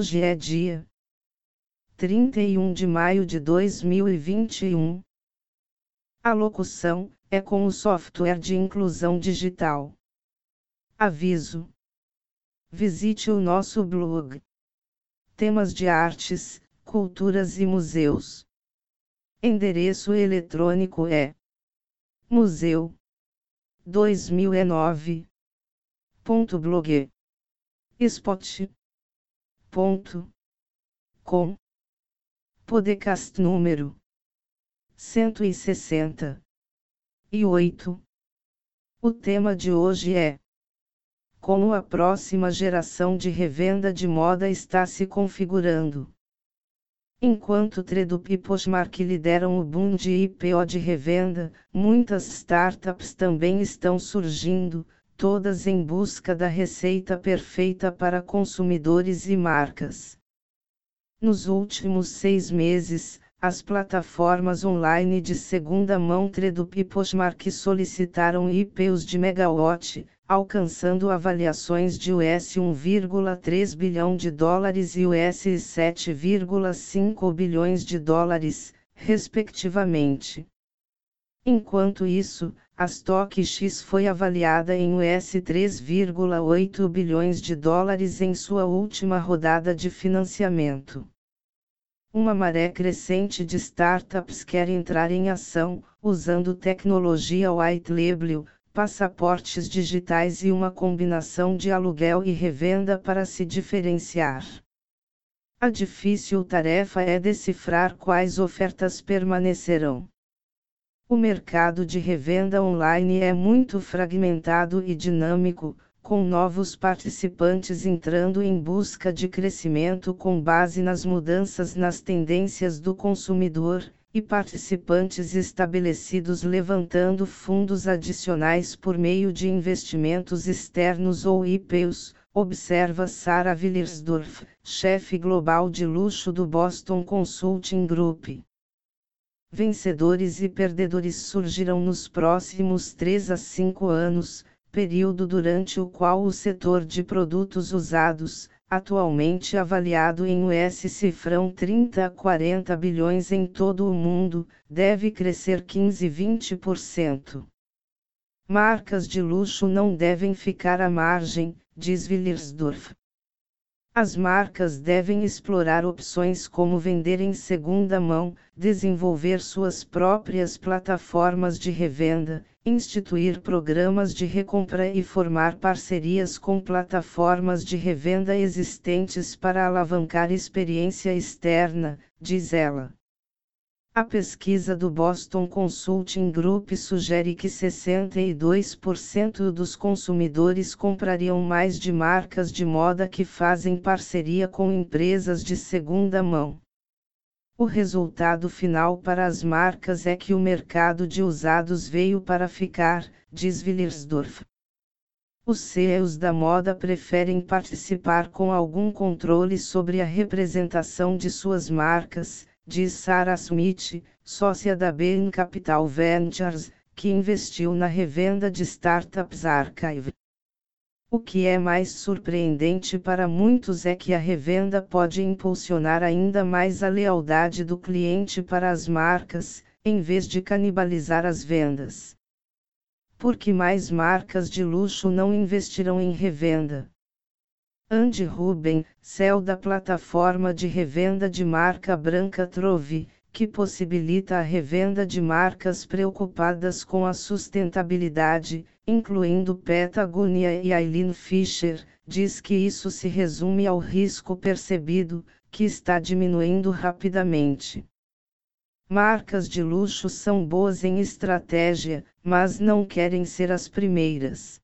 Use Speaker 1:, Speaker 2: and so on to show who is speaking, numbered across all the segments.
Speaker 1: Hoje é dia 31 de maio de 2021. A locução é com o software de inclusão digital. Aviso: Visite o nosso blog. Temas de artes, culturas e museus. Endereço eletrônico é museu 2009.blog spot.com Podcast número 160 e 8 O tema de hoje é Como a próxima geração de revenda de moda está se configurando. Enquanto Tredup e Poshmark lideram o boom de IPO de revenda, muitas startups também estão surgindo, todas em busca da receita perfeita para consumidores e marcas. Nos últimos seis meses, as plataformas online de segunda mão Tredup e Poshmark solicitaram IPOs de megawatt, alcançando avaliações de US 1,3 bilhão de dólares e US 7,5 bilhões de dólares, respectivamente. Enquanto isso, a StockX foi avaliada em US 3,8 bilhões de dólares em sua última rodada de financiamento. Uma maré crescente de startups quer entrar em ação, usando tecnologia white label, passaportes digitais e uma combinação de aluguel e revenda para se diferenciar. A difícil tarefa é decifrar quais ofertas permanecerão. O mercado de revenda online é muito fragmentado e dinâmico, com novos participantes entrando em busca de crescimento com base nas mudanças nas tendências do consumidor, e participantes estabelecidos levantando fundos adicionais por meio de investimentos externos ou IPOs, observa Sarah Willersdorf, chefe global de luxo do Boston Consulting Group. Vencedores e perdedores surgirão nos próximos 3 a 5 anos, período durante o qual o setor de produtos usados, atualmente avaliado em US cifrão 30 a 40 bilhões em todo o mundo, deve crescer 15-20%. Marcas de luxo não devem ficar à margem, diz Willersdorf. As marcas devem explorar opções como vender em segunda mão, desenvolver suas próprias plataformas de revenda, instituir programas de recompra e formar parcerias com plataformas de revenda existentes para alavancar experiência externa, diz ela. A pesquisa do Boston Consulting Group sugere que 62% dos consumidores comprariam mais de marcas de moda que fazem parceria com empresas de segunda mão. O resultado final para as marcas é que o mercado de usados veio para ficar, diz Willersdorf. Os CEOs da moda preferem participar com algum controle sobre a representação de suas marcas, diz Sarah Smith, sócia da Bain Capital Ventures, que investiu na revenda de startups Archive. O que é mais surpreendente para muitos é que a revenda pode impulsionar ainda mais a lealdade do cliente para as marcas, em vez de canibalizar as vendas. Porque mais marcas de luxo não investirão em revenda. Andy Ruben, céu da plataforma de revenda de marca branca Trove, que possibilita a revenda de marcas preocupadas com a sustentabilidade, incluindo Patagonia e Eileen Fisher, diz que isso se resume ao risco percebido, que está diminuindo rapidamente. Marcas de luxo são boas em estratégia, mas não querem ser as primeiras.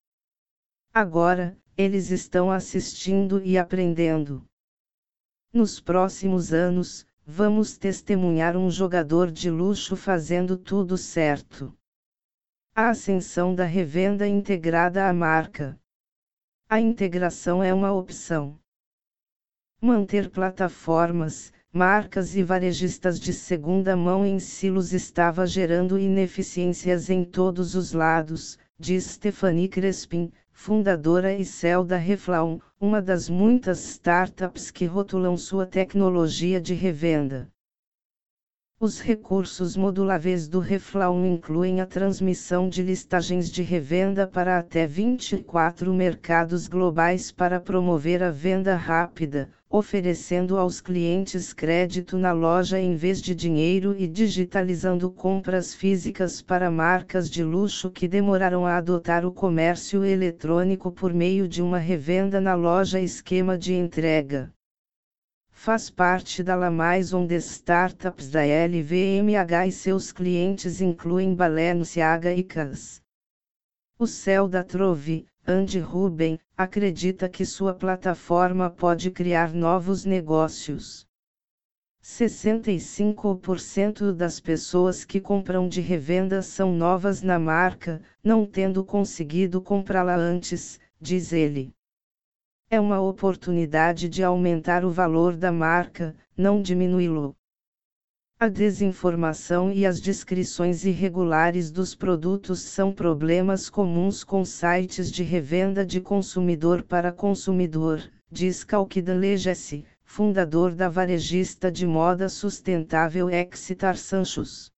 Speaker 1: Agora, eles estão assistindo e aprendendo. Nos próximos anos, vamos testemunhar um jogador de luxo fazendo tudo certo. A ascensão da revenda integrada à marca. A integração é uma opção. Manter plataformas, marcas e varejistas de segunda mão em silos estava gerando ineficiências em todos os lados, diz Stephanie Crespin, fundadora e CEO da Reflaum, uma das muitas startups que rotulam sua tecnologia de revenda. Os recursos moduláveis do Reflaum incluem a transmissão de listagens de revenda para até 24 mercados globais para promover a venda rápida, oferecendo aos clientes crédito na loja em vez de dinheiro e digitalizando compras físicas para marcas de luxo que demoraram a adotar o comércio eletrônico por meio de uma revenda na loja esquema de entrega faz parte da La Maison de Startups da LVMH e seus clientes incluem Balenciaga e Cas. O céu da Trove, Andy Ruben, acredita que sua plataforma pode criar novos negócios. 65% das pessoas que compram de revenda são novas na marca, não tendo conseguido comprá-la antes, diz ele. É uma oportunidade de aumentar o valor da marca, não diminuí-lo. A desinformação e as descrições irregulares dos produtos são problemas comuns com sites de revenda de consumidor para consumidor, diz Legesse, fundador da varejista de moda sustentável Exitar Sanchos.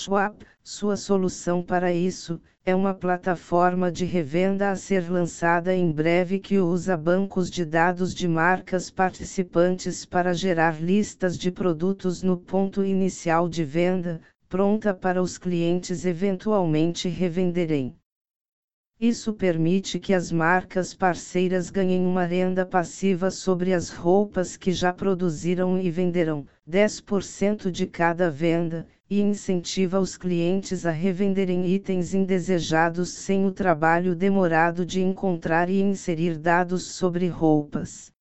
Speaker 1: Schwab, sua solução para isso, é uma plataforma de revenda a ser lançada em breve que usa bancos de dados de marcas participantes para gerar listas de produtos no ponto inicial de venda, pronta para os clientes eventualmente revenderem. Isso permite que as marcas parceiras ganhem uma renda passiva sobre as roupas que já produziram e venderão, 10% de cada venda, e incentiva os clientes a revenderem itens indesejados sem o trabalho demorado de encontrar e inserir dados sobre roupas.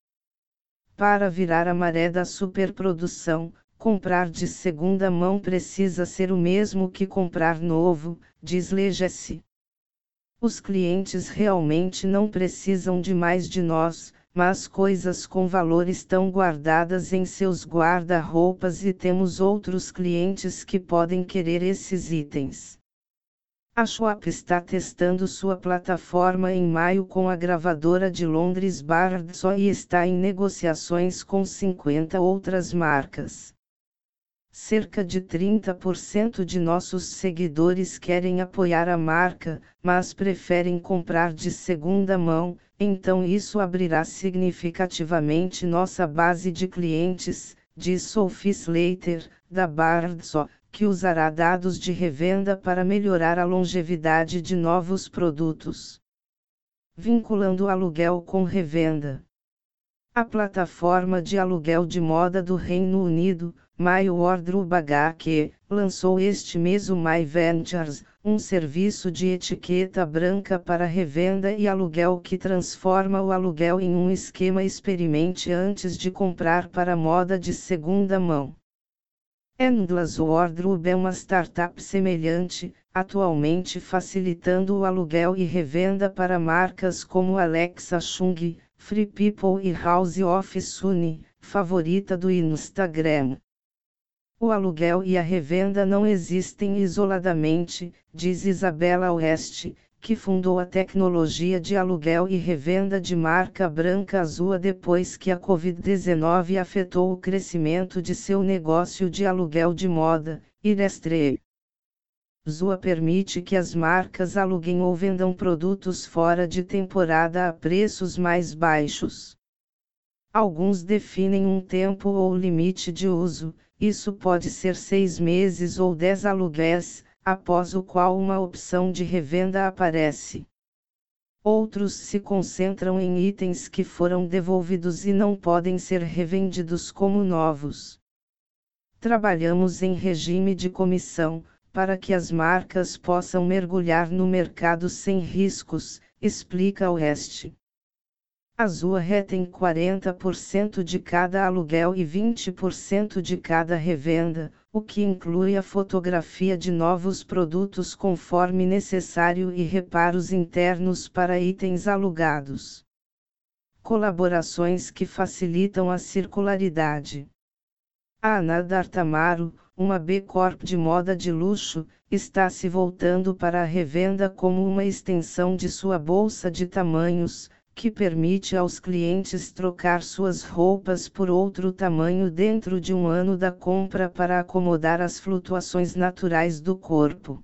Speaker 1: Para virar a maré da superprodução, comprar de segunda mão precisa ser o mesmo que comprar novo, diz Legesse. Os clientes realmente não precisam de mais de nós, mas coisas com valor estão guardadas em seus guarda-roupas e temos outros clientes que podem querer esses itens. A Schwab está testando sua plataforma em maio com a gravadora de Londres Bardso e está em negociações com 50 outras marcas. Cerca de 30% de nossos seguidores querem apoiar a marca, mas preferem comprar de segunda mão, então isso abrirá significativamente nossa base de clientes, diz Sophie Slater, da Bardso, que usará dados de revenda para melhorar a longevidade de novos produtos. Vinculando o aluguel com revenda. A plataforma de aluguel de moda do Reino Unido, My Wardrobe HQ, lançou este mês o My Ventures, um serviço de etiqueta branca para revenda e aluguel que transforma o aluguel em um esquema experimente antes de comprar para moda de segunda mão. Endless Wardrobe é uma startup semelhante, atualmente facilitando o aluguel e revenda para marcas como Alexa Chung, Free People e House of Sunny, favorita do Instagram. O aluguel e a revenda não existem isoladamente, diz Isabela Oeste, que fundou a tecnologia de aluguel e revenda de marca branca azul depois que a Covid-19 afetou o crescimento de seu negócio de aluguel de moda, Irestre. Zua permite que as marcas aluguem ou vendam produtos fora de temporada a preços mais baixos. Alguns definem um tempo ou limite de uso, isso pode ser seis meses ou dez aluguéis, após o qual uma opção de revenda aparece. Outros se concentram em itens que foram devolvidos e não podem ser revendidos como novos. Trabalhamos em regime de comissão, para que as marcas possam mergulhar no mercado sem riscos, explica Oeste. Azul retém 40% de cada aluguel e 20% de cada revenda, o que inclui a fotografia de novos produtos conforme necessário e reparos internos para itens alugados. Colaborações que facilitam a circularidade. A Ana D'Artamaro, uma B Corp de moda de luxo, está se voltando para a revenda como uma extensão de sua bolsa de tamanhos, que permite aos clientes trocar suas roupas por outro tamanho dentro de um ano da compra para acomodar as flutuações naturais do corpo.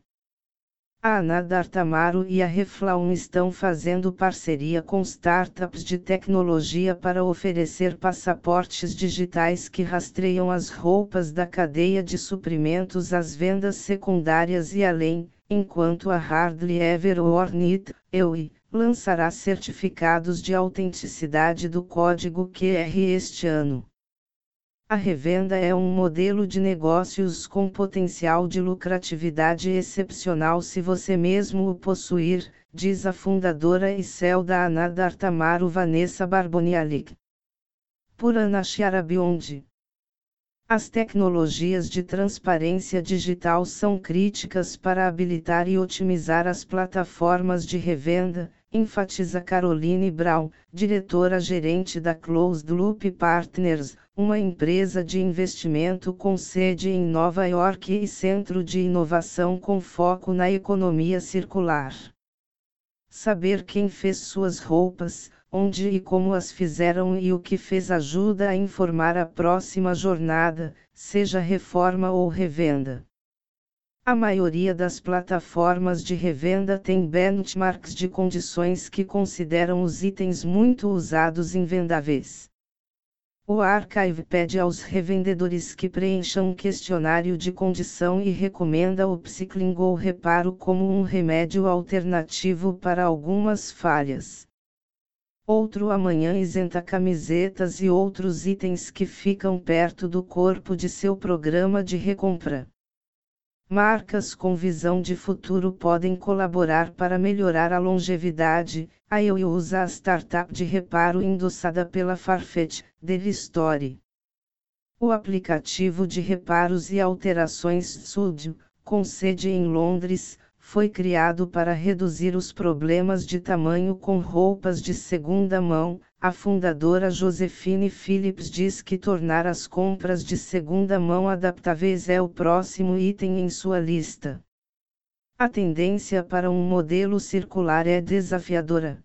Speaker 1: A Anadar Tamaro e a Reflaum estão fazendo parceria com startups de tecnologia para oferecer passaportes digitais que rastreiam as roupas da cadeia de suprimentos às vendas secundárias e além, enquanto a Hardly Ever Worn It, EUI, lançará certificados de autenticidade do código QR este ano. A revenda é um modelo de negócios com potencial de lucratividade excepcional se você mesmo o possuir, diz a fundadora e céu da Anadar Tamaro Vanessa Barbonialik. Por Ana Chiarabiondi. As tecnologias de transparência digital são críticas para habilitar e otimizar as plataformas de revenda, enfatiza Caroline Brown, diretora-gerente da Closed Loop Partners, uma empresa de investimento com sede em Nova York e centro de inovação com foco na economia circular. Saber quem fez suas roupas, onde e como as fizeram e o que fez ajuda a informar a próxima jornada, seja reforma ou revenda. A maioria das plataformas de revenda tem benchmarks de condições que consideram os itens muito usados invendáveis. O Archive pede aos revendedores que preencham um questionário de condição e recomenda o upcycling ou reparo como um remédio alternativo para algumas falhas. Outro amanhã isenta camisetas e outros itens que ficam perto do corpo de seu programa de recompra. Marcas com visão de futuro podem colaborar para melhorar a longevidade. A eu usa a startup de reparo endossada pela Farfetch, Story. O aplicativo de reparos e alterações Studio, com sede em Londres, foi criado para reduzir os problemas de tamanho com roupas de segunda mão, a fundadora Josefine Phillips diz que tornar as compras de segunda mão adaptáveis é o próximo item em sua lista. A tendência para um modelo circular é desafiadora.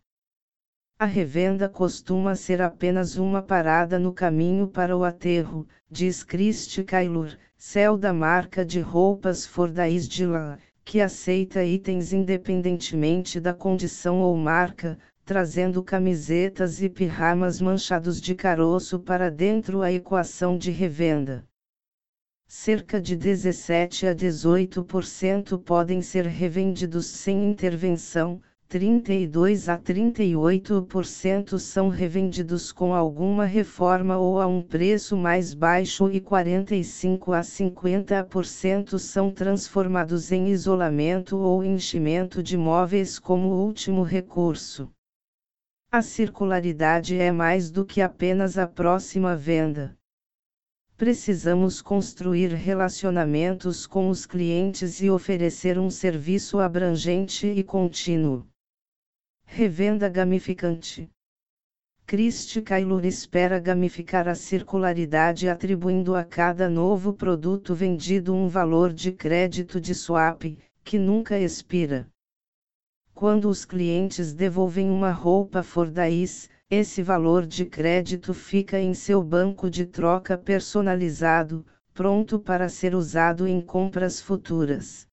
Speaker 1: A revenda costuma ser apenas uma parada no caminho para o aterro, diz Christy Kailur, céu da marca de roupas Fordaís de Lã, que aceita itens independentemente da condição ou marca, trazendo camisetas e pijamas manchados de caroço para dentro a equação de revenda. Cerca de 17 a 18% podem ser revendidos sem intervenção, 32 a 38% são revendidos com alguma reforma ou a um preço mais baixo e 45 a 50% são transformados em isolamento ou enchimento de móveis como último recurso. A circularidade é mais do que apenas a próxima venda. Precisamos construir relacionamentos com os clientes e oferecer um serviço abrangente e contínuo. Revenda gamificante. Christy Kailur espera gamificar a circularidade atribuindo a cada novo produto vendido um valor de crédito de swap, que nunca expira. Quando os clientes devolvem uma roupa Fordyce, esse valor de crédito fica em seu banco de troca personalizado, pronto para ser usado em compras futuras.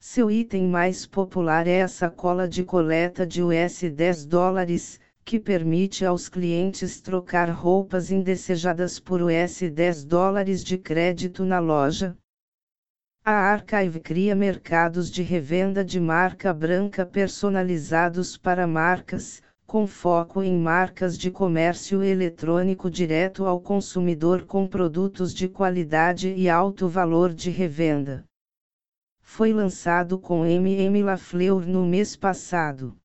Speaker 1: Seu item mais popular é a sacola de coleta de US 10 dólares, que permite aos clientes trocar roupas indesejadas por US 10 dólares de crédito na loja, a Archive cria mercados de revenda de marca branca personalizados para marcas, com foco em marcas de comércio eletrônico direto ao consumidor com produtos de qualidade e alto valor de revenda. Foi lançado com MM Lafleur no mês passado.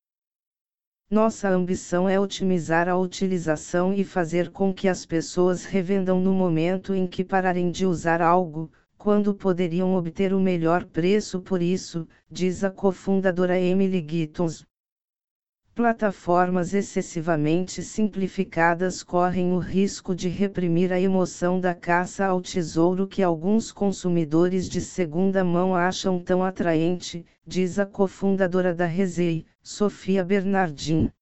Speaker 1: Nossa ambição é otimizar a utilização e fazer com que as pessoas revendam no momento em que pararem de usar algo, quando poderiam obter o melhor preço por isso, diz a cofundadora Emily Gittons. Plataformas excessivamente simplificadas correm o risco de reprimir a emoção da caça ao tesouro que alguns consumidores de segunda mão acham tão atraente, diz a cofundadora da Rezei, Sofia Bernardin.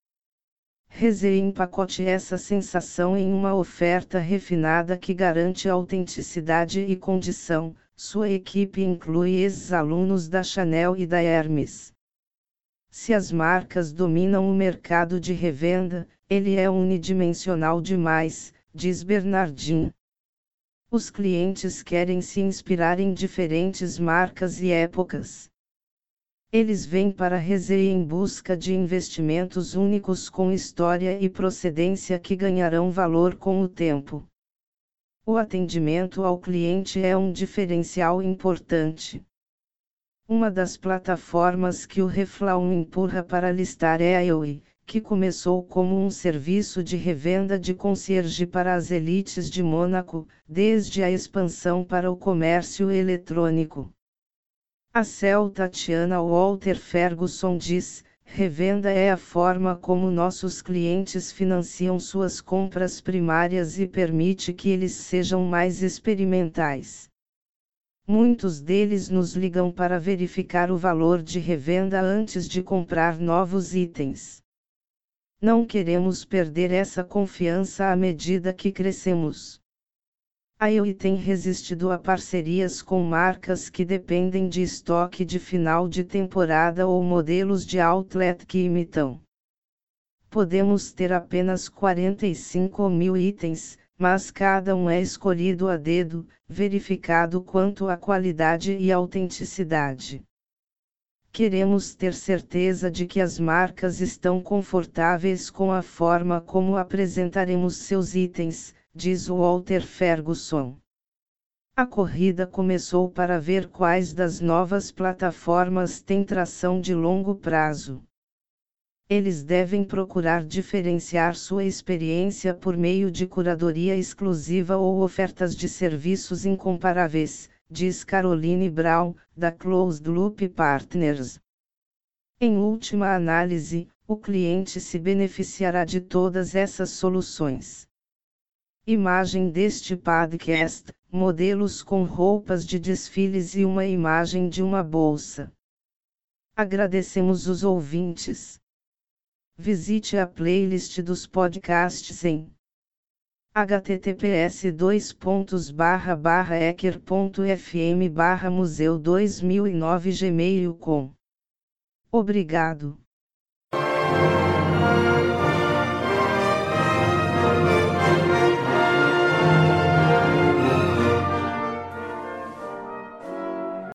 Speaker 1: Rezei empacote essa sensação em uma oferta refinada que garante autenticidade e condição. Sua equipe inclui ex-alunos da Chanel e da Hermes. Se as marcas dominam o mercado de revenda, ele é unidimensional demais, diz Bernardin. Os clientes querem se inspirar em diferentes marcas e épocas. Eles vêm para Rezei em busca de investimentos únicos com história e procedência que ganharão valor com o tempo. O atendimento ao cliente é um diferencial importante. Uma das plataformas que o Reflaum empurra para listar é a EUI, que começou como um serviço de revenda de concierge para as elites de Mônaco, desde a expansão para o comércio eletrônico. A CEL Tatiana Walter Ferguson diz: revenda é a forma como nossos clientes financiam suas compras primárias e permite que eles sejam mais experimentais. Muitos deles nos ligam para verificar o valor de revenda antes de comprar novos itens. Não queremos perder essa confiança à medida que crescemos. A EUI tem resistido a parcerias com marcas que dependem de estoque de final de temporada ou modelos de outlet que imitam. Podemos ter apenas 45 mil itens, mas cada um é escolhido a dedo, verificado quanto à qualidade e autenticidade. Queremos ter certeza de que as marcas estão confortáveis com a forma como apresentaremos seus itens, diz Walter Ferguson. A corrida começou para ver quais das novas plataformas têm tração de longo prazo. Eles devem procurar diferenciar sua experiência por meio de curadoria exclusiva ou ofertas de serviços incomparáveis, diz Caroline Brown, da Closed Loop Partners. Em última análise, o cliente se beneficiará de todas essas soluções. Imagem deste podcast: modelos com roupas de desfiles e uma imagem de uma bolsa. Agradecemos os ouvintes. Visite a playlist dos podcasts em https ecker.fm museu 2009 gmail.com. Obrigado.